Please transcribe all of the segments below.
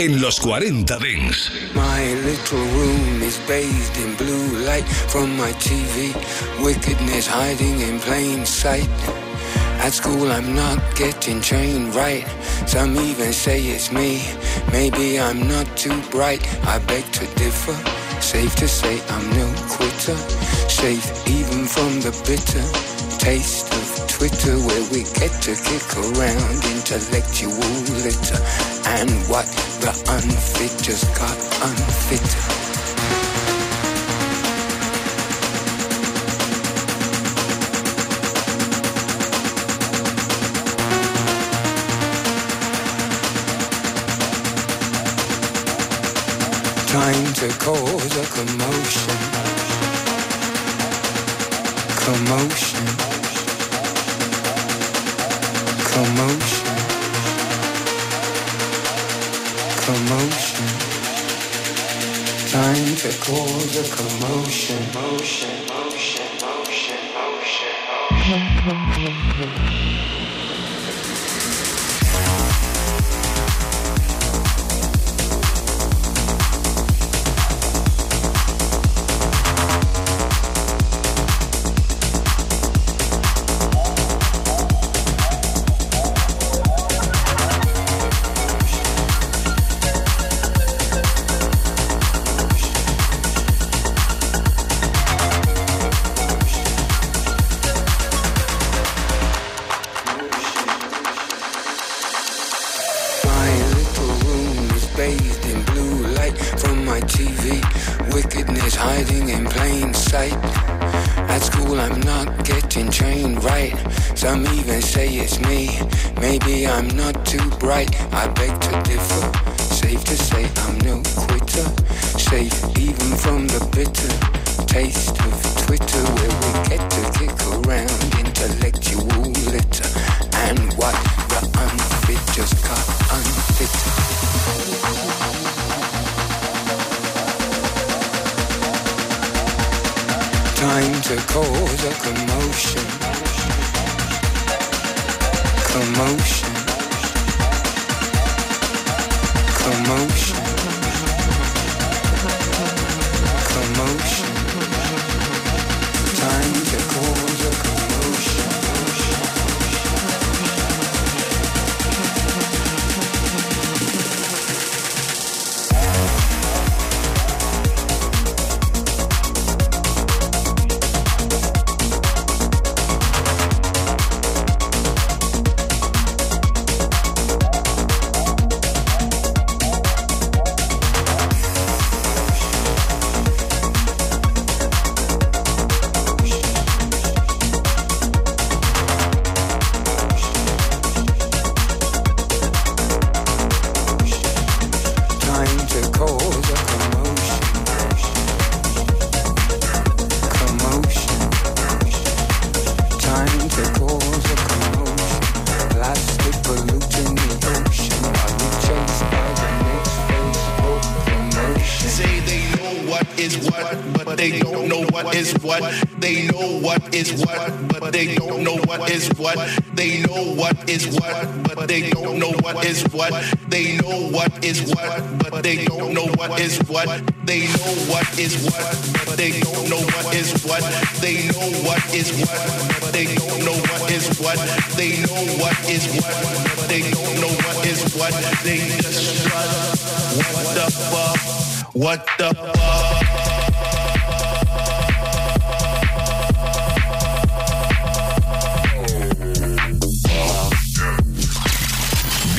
En los 40 Dance. My little room is bathed in blue light from my TV. Wickedness hiding in plain sight. At school, I'm not getting trained right. Some even say it's me. Maybe I'm not too bright. I beg to differ. Safe to say I'm no quitter. Safe even from the bitter taste of Twitter, where we get to kick around intellectual litter. And what the unfit just got unfitter. Trying to cause a commotion. Commotion. Commotion. Commotion. Trying to cause a commotion. Motion, motion, motion, motion, motion. I'm not too bright. I beg to differ. Safe to say I'm no quitter. Safe even from the bitter taste Time to cause is what, but they don't know what is what. They know what is what, but they don't know what is what. They know what is what, but they don't know what is what. They know what is what, but they don't know what is what. They know what is what, but they don't know what is what. They know what is what, but they don't know what is what. They know what is what, but they don't know what is what. They just trust. What the fuck? What the fuck?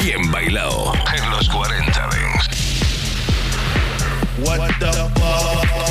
Bien bailado. En los 40 Dens. What the fuck?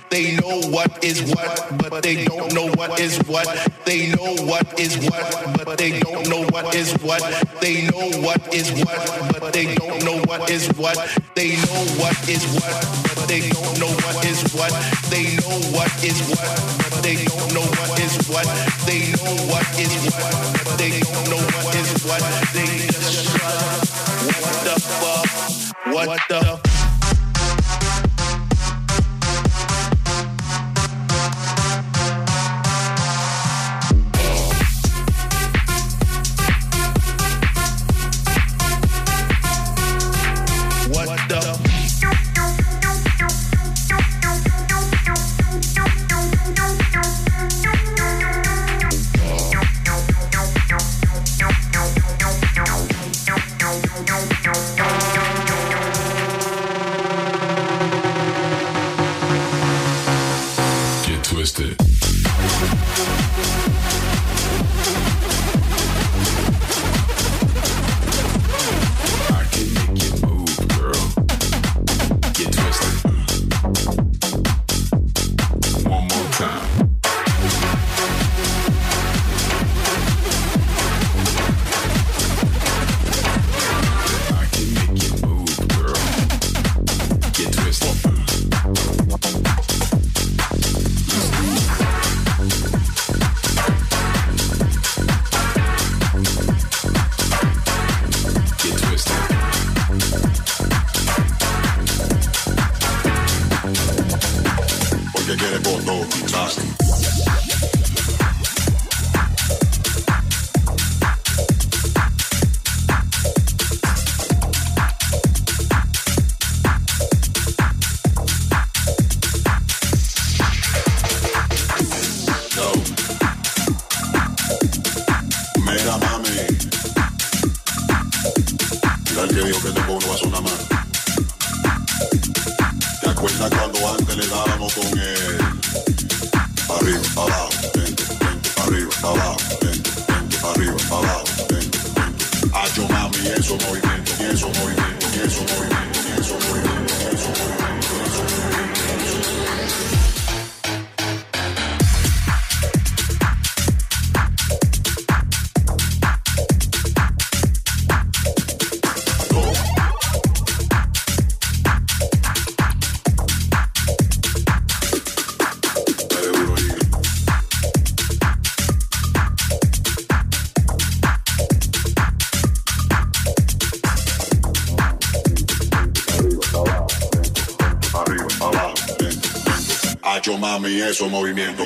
They know what is what, but they don't know what is what. They know what is what, but they don't know what is what. They know what is what, but they don't know what is what. They know what is what, but they don't know what is what. They know what is what, but they don't know what is what. They know what is what, but they don't know what is what. They just What the fuck? What the mami, esos movimientos.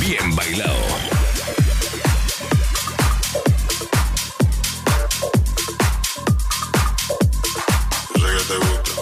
Bien bailado. te gusta.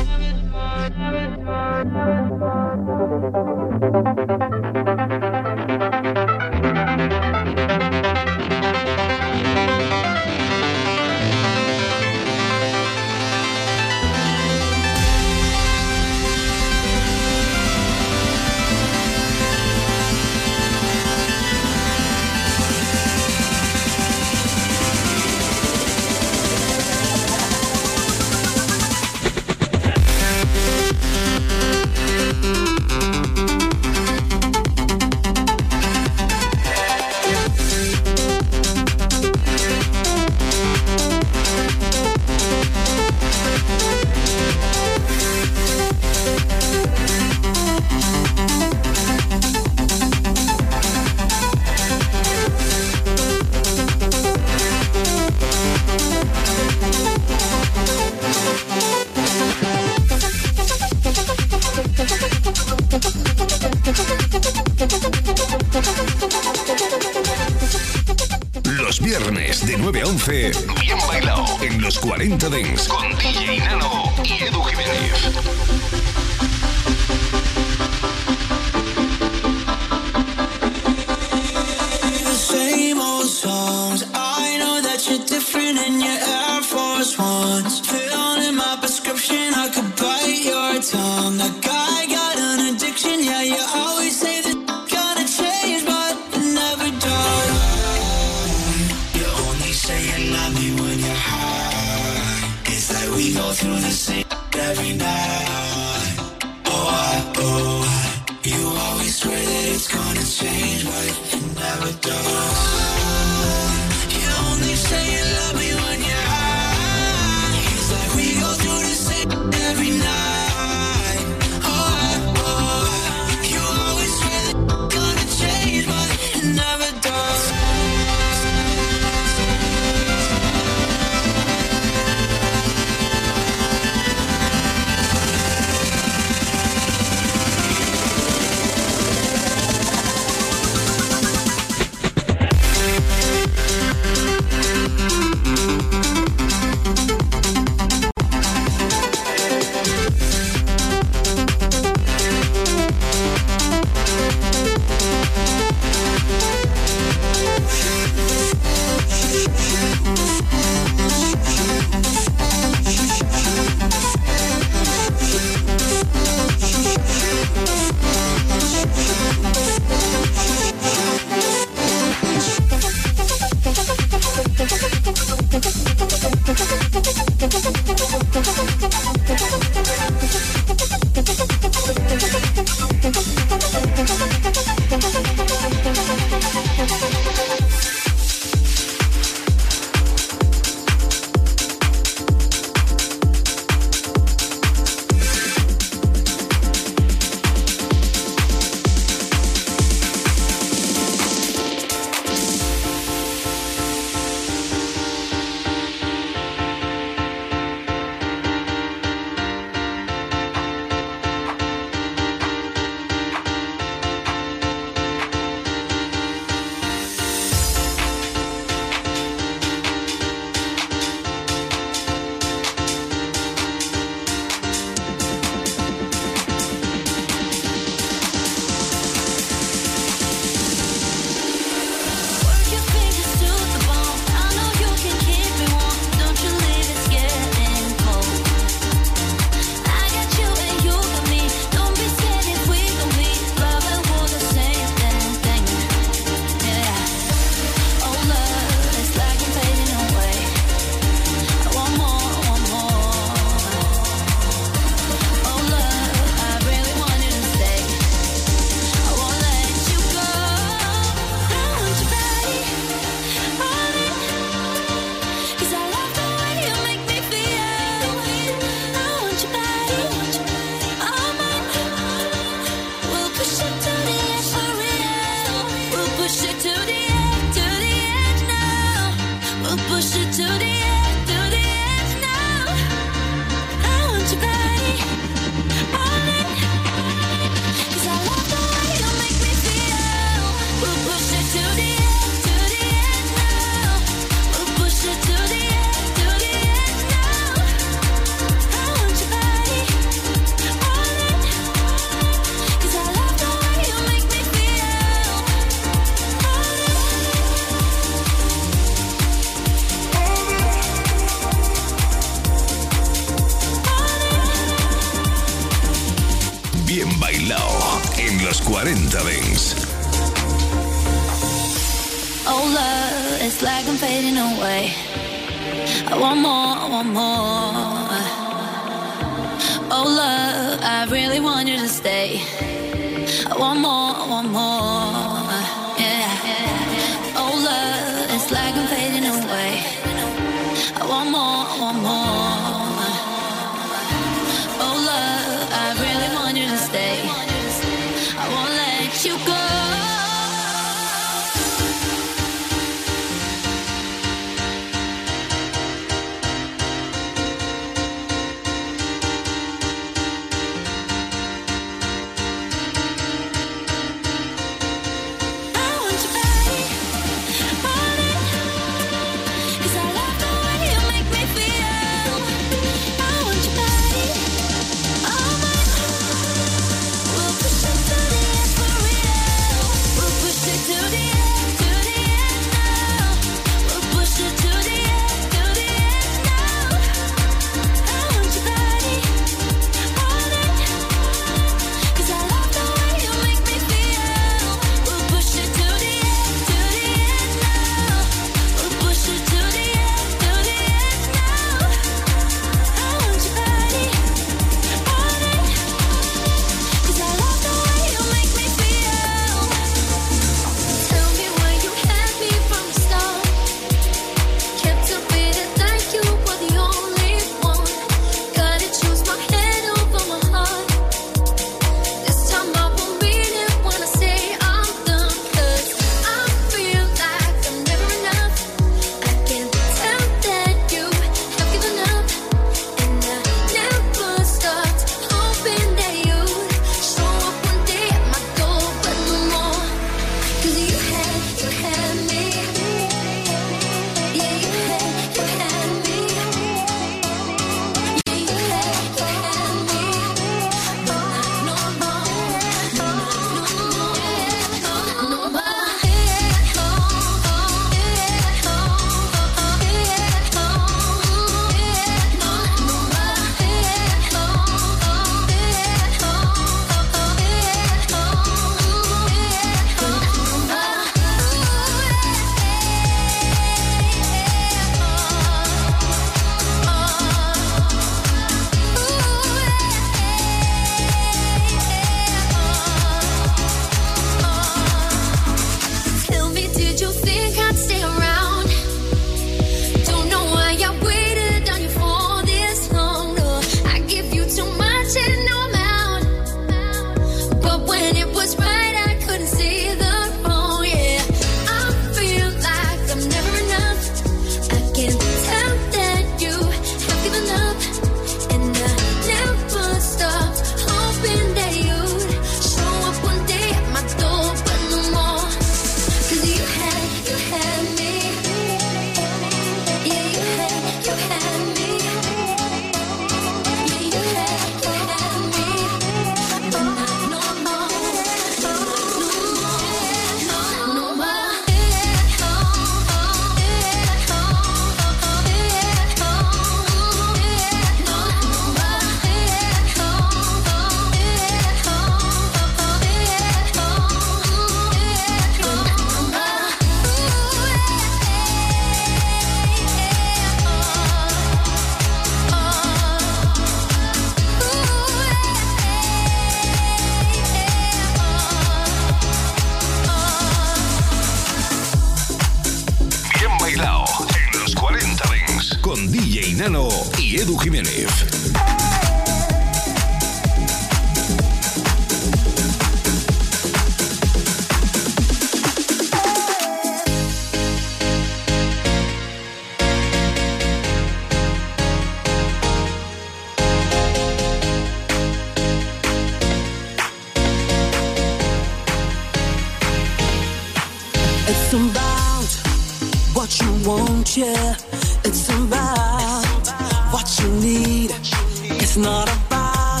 It's not about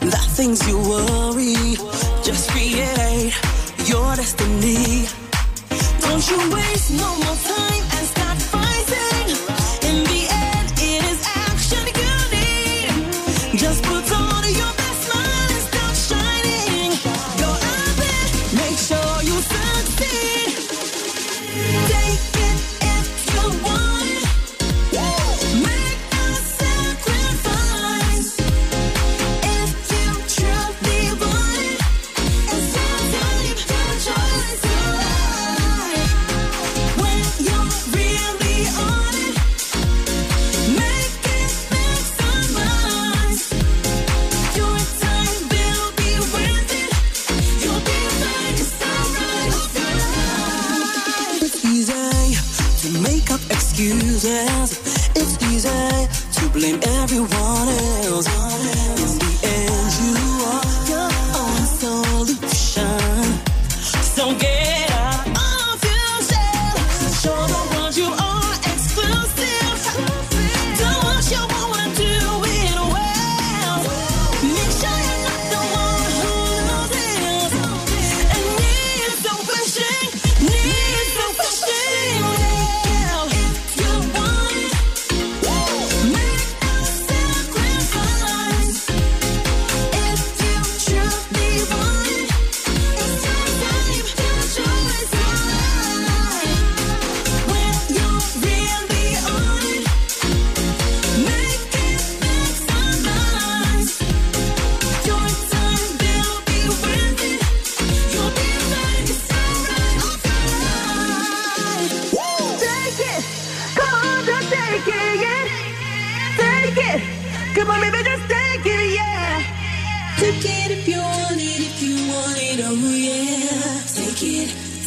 the things you worry. Just create your destiny. Don't you waste no more time.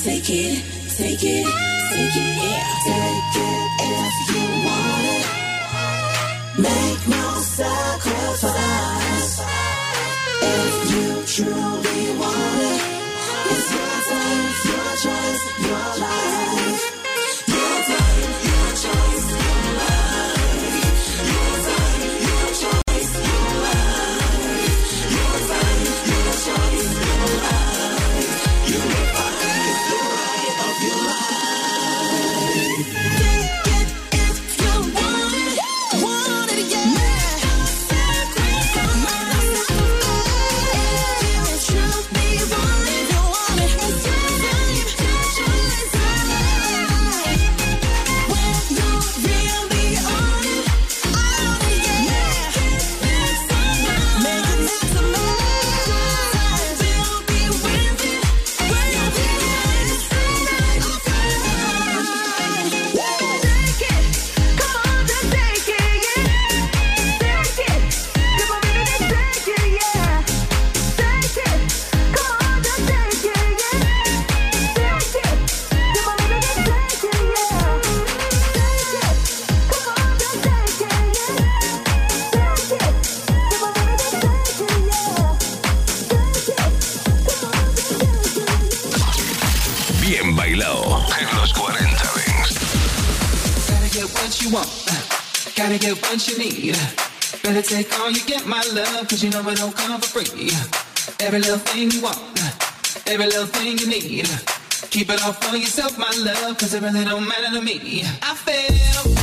Take it, take it, take it, yeah. Take it if you want it. Make no sacrifice. If you truly want it, it's your time, your choice, your life. take all you get, my love, cause you know it don't come for free. Every little thing you want, every little thing you need. Keep it all for yourself, my love, cause it really don't matter to me. I feel.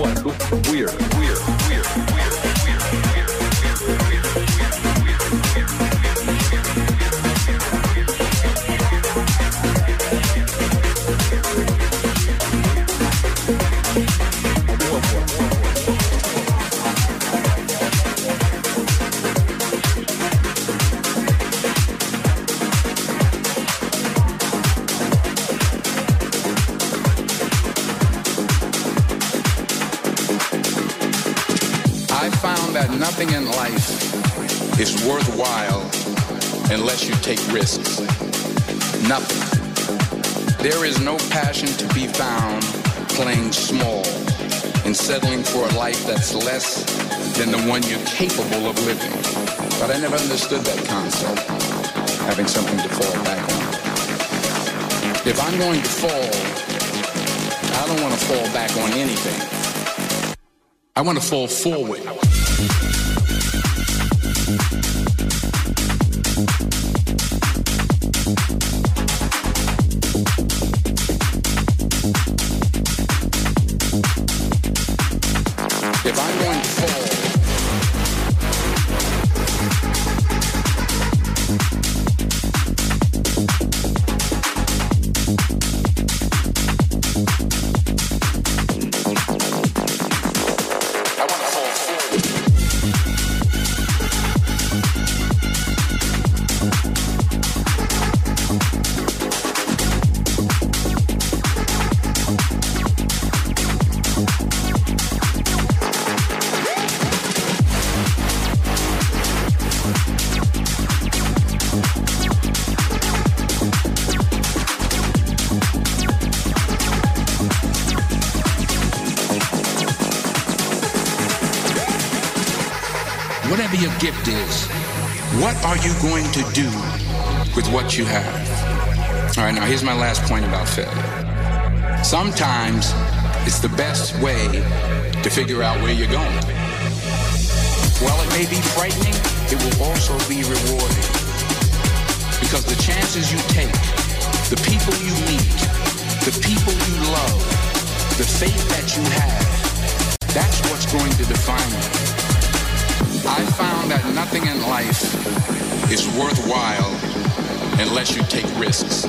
weird, weird. Is worthwhile unless you take risks. Nothing. There is no passion to be found playing small and settling for a life that's less than the one you're capable of living. But I never understood that concept, having something to fall back on. If I'm going to fall, I don't want to fall back on anything. I want to fall forward. Thank you. Gift is, what are you going to do with what you have? All right, now here's my last point about failure. Sometimes it's the best way to figure out where you're going. While it may be frightening, it will also be rewarding. Because the chances you take, the people you meet, the people you love, the faith that you have, that's what's going to define you. I found that nothing in life is worthwhile unless you take risks.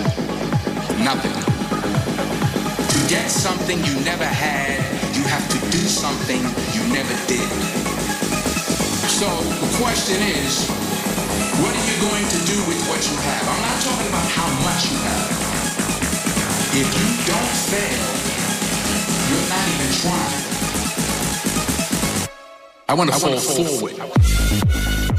Nothing. To get something you never had, you have to do something you never did. So the question is, what are you going to do with what you have? I'm not talking about how much you have. If you don't fail, you're not even trying. I want to fall forward. Bien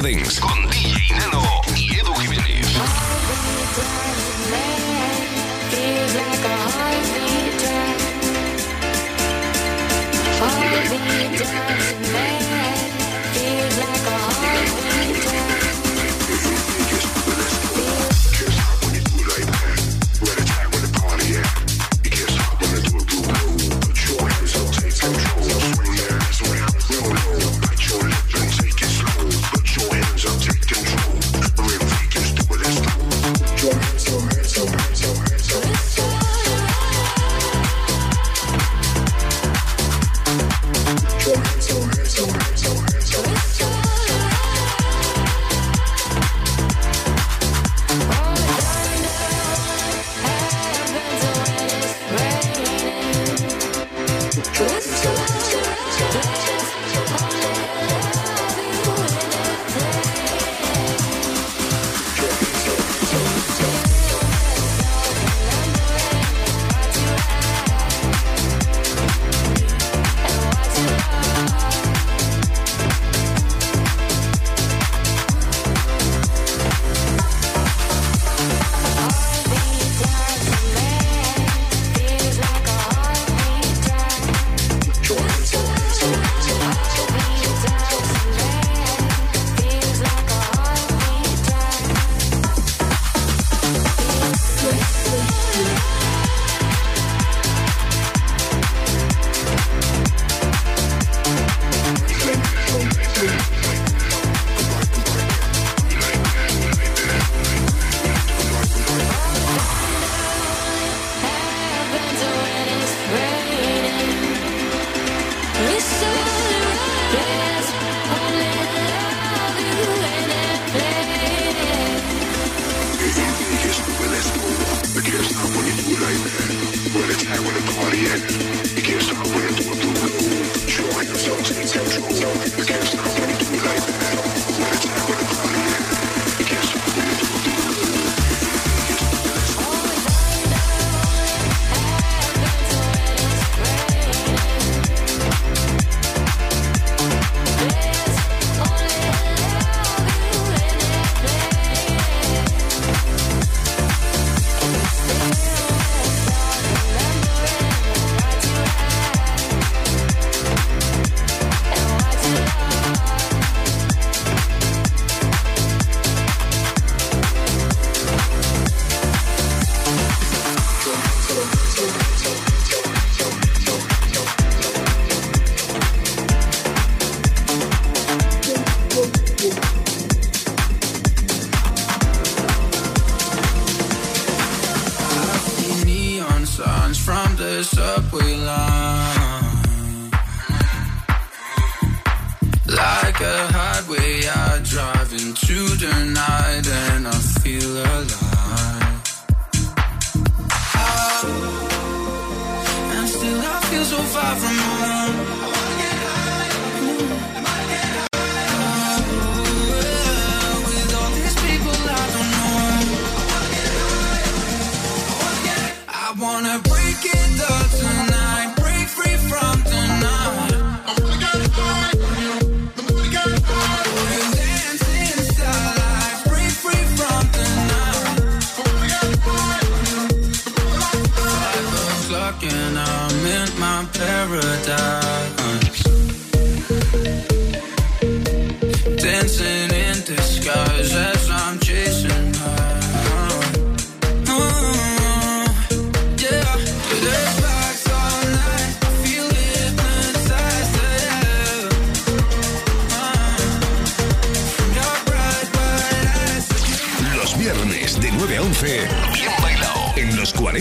things.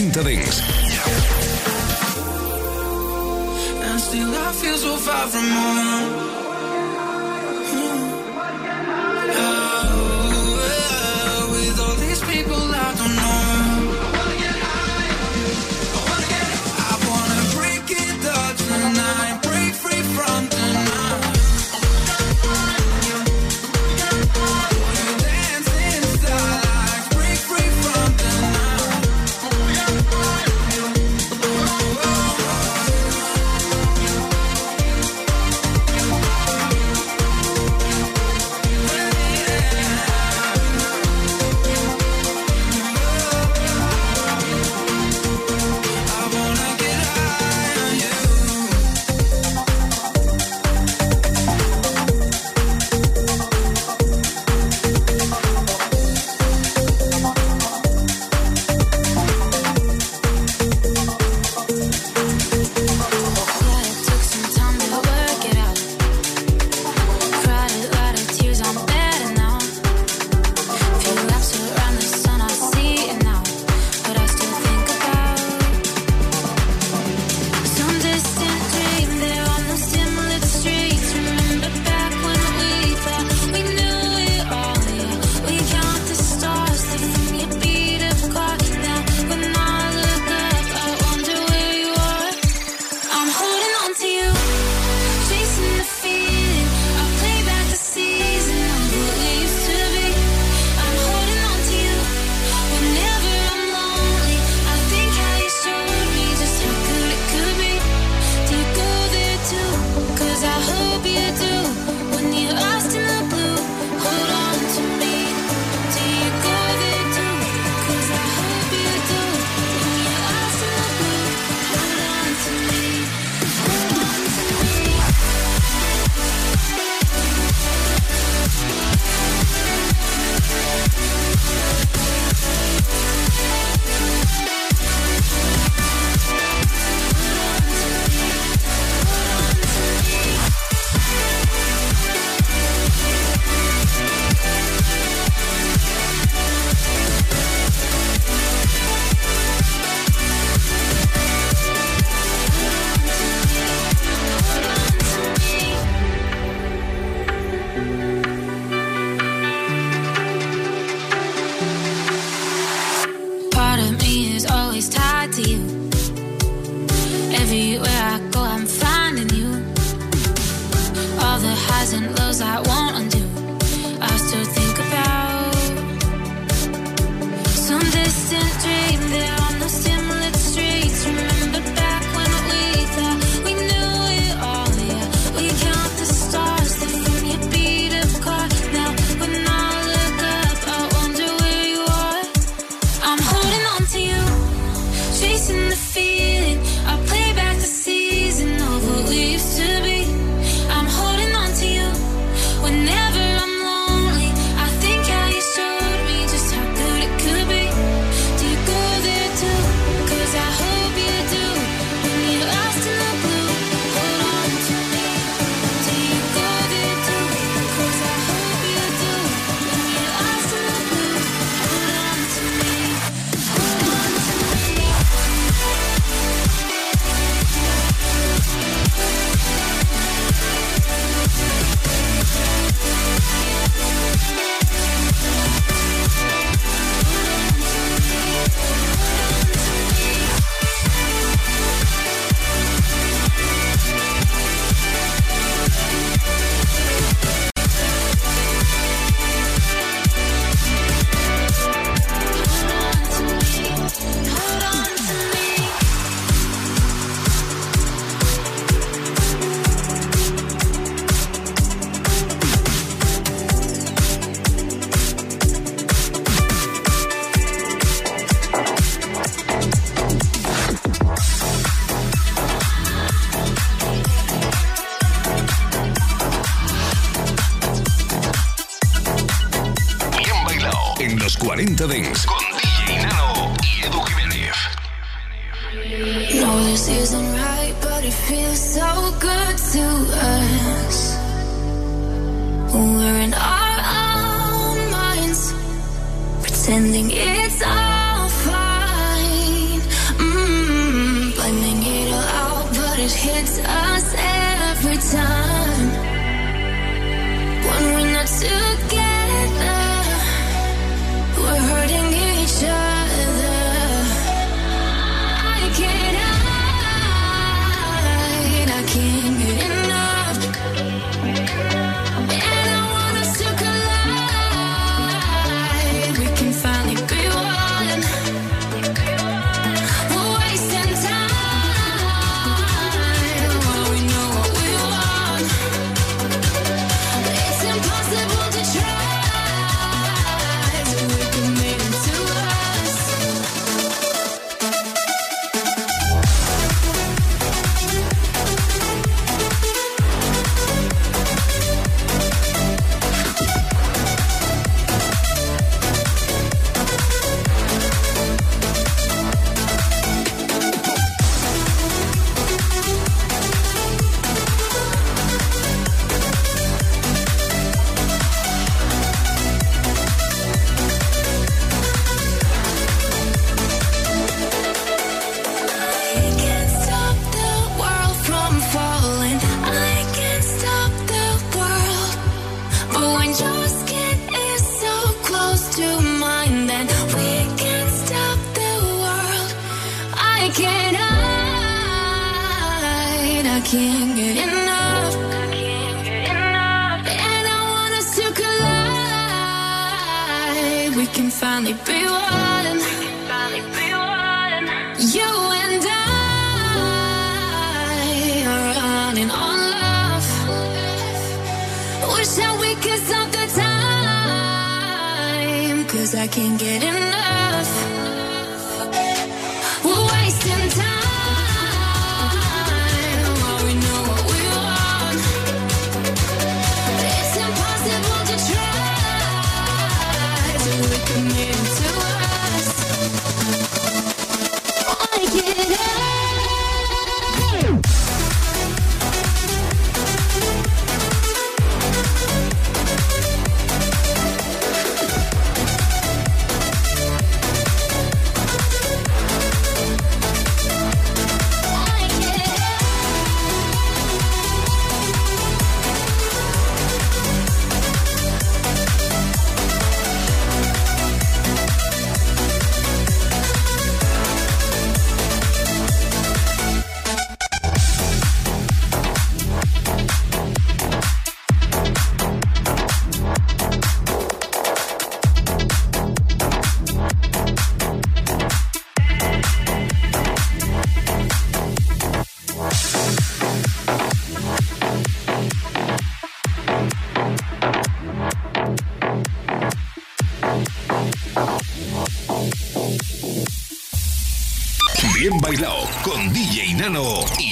30 Dings. And still I feel so far from home.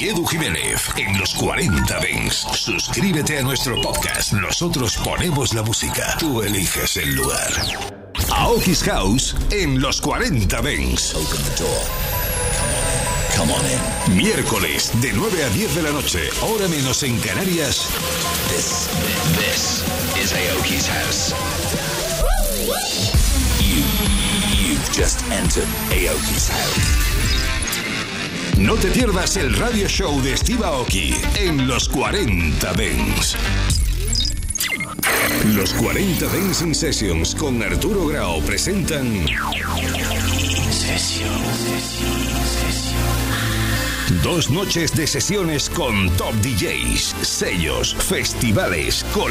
Edu Jiménez en los 40 Dents. Suscríbete a nuestro podcast. Nosotros ponemos la música. Tú eliges el lugar. Aoki's House en los 40 Dents. Come on in. Miércoles de 9 a 10 de la noche, hora menos en Canarias. This, this is Aoki's house. You, you've just entered Aoki's house. No te pierdas el radio show de Steve Aoki en los 40 Dents. Los 40 Dancing Sessions con Arturo Grau presentan Dos noches de sesiones con top DJs, sellos, festivales, colecciones.